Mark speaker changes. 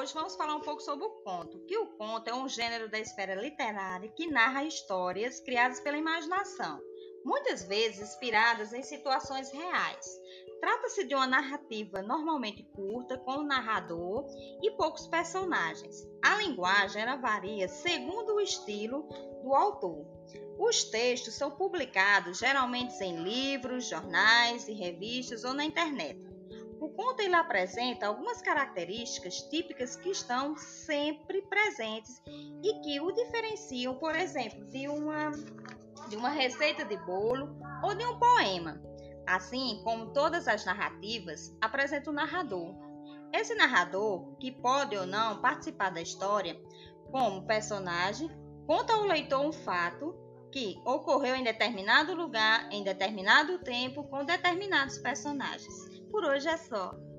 Speaker 1: hoje vamos falar um pouco sobre o conto. Que o conto é um gênero da esfera literária que narra histórias criadas pela imaginação, muitas vezes inspiradas em situações reais. Trata-se de uma narrativa normalmente curta, com um narrador e poucos personagens. A linguagem ela varia segundo o estilo do autor. Os textos são publicados geralmente em livros, jornais e revistas ou na internet. O conto ele apresenta algumas características típicas que estão sempre presentes e que o diferenciam, por exemplo, de uma, de uma receita de bolo ou de um poema. Assim como todas as narrativas, apresenta um narrador. Esse narrador, que pode ou não participar da história como personagem, conta ao leitor um fato que ocorreu em determinado lugar, em determinado tempo, com determinados personagens. Por hoje é só.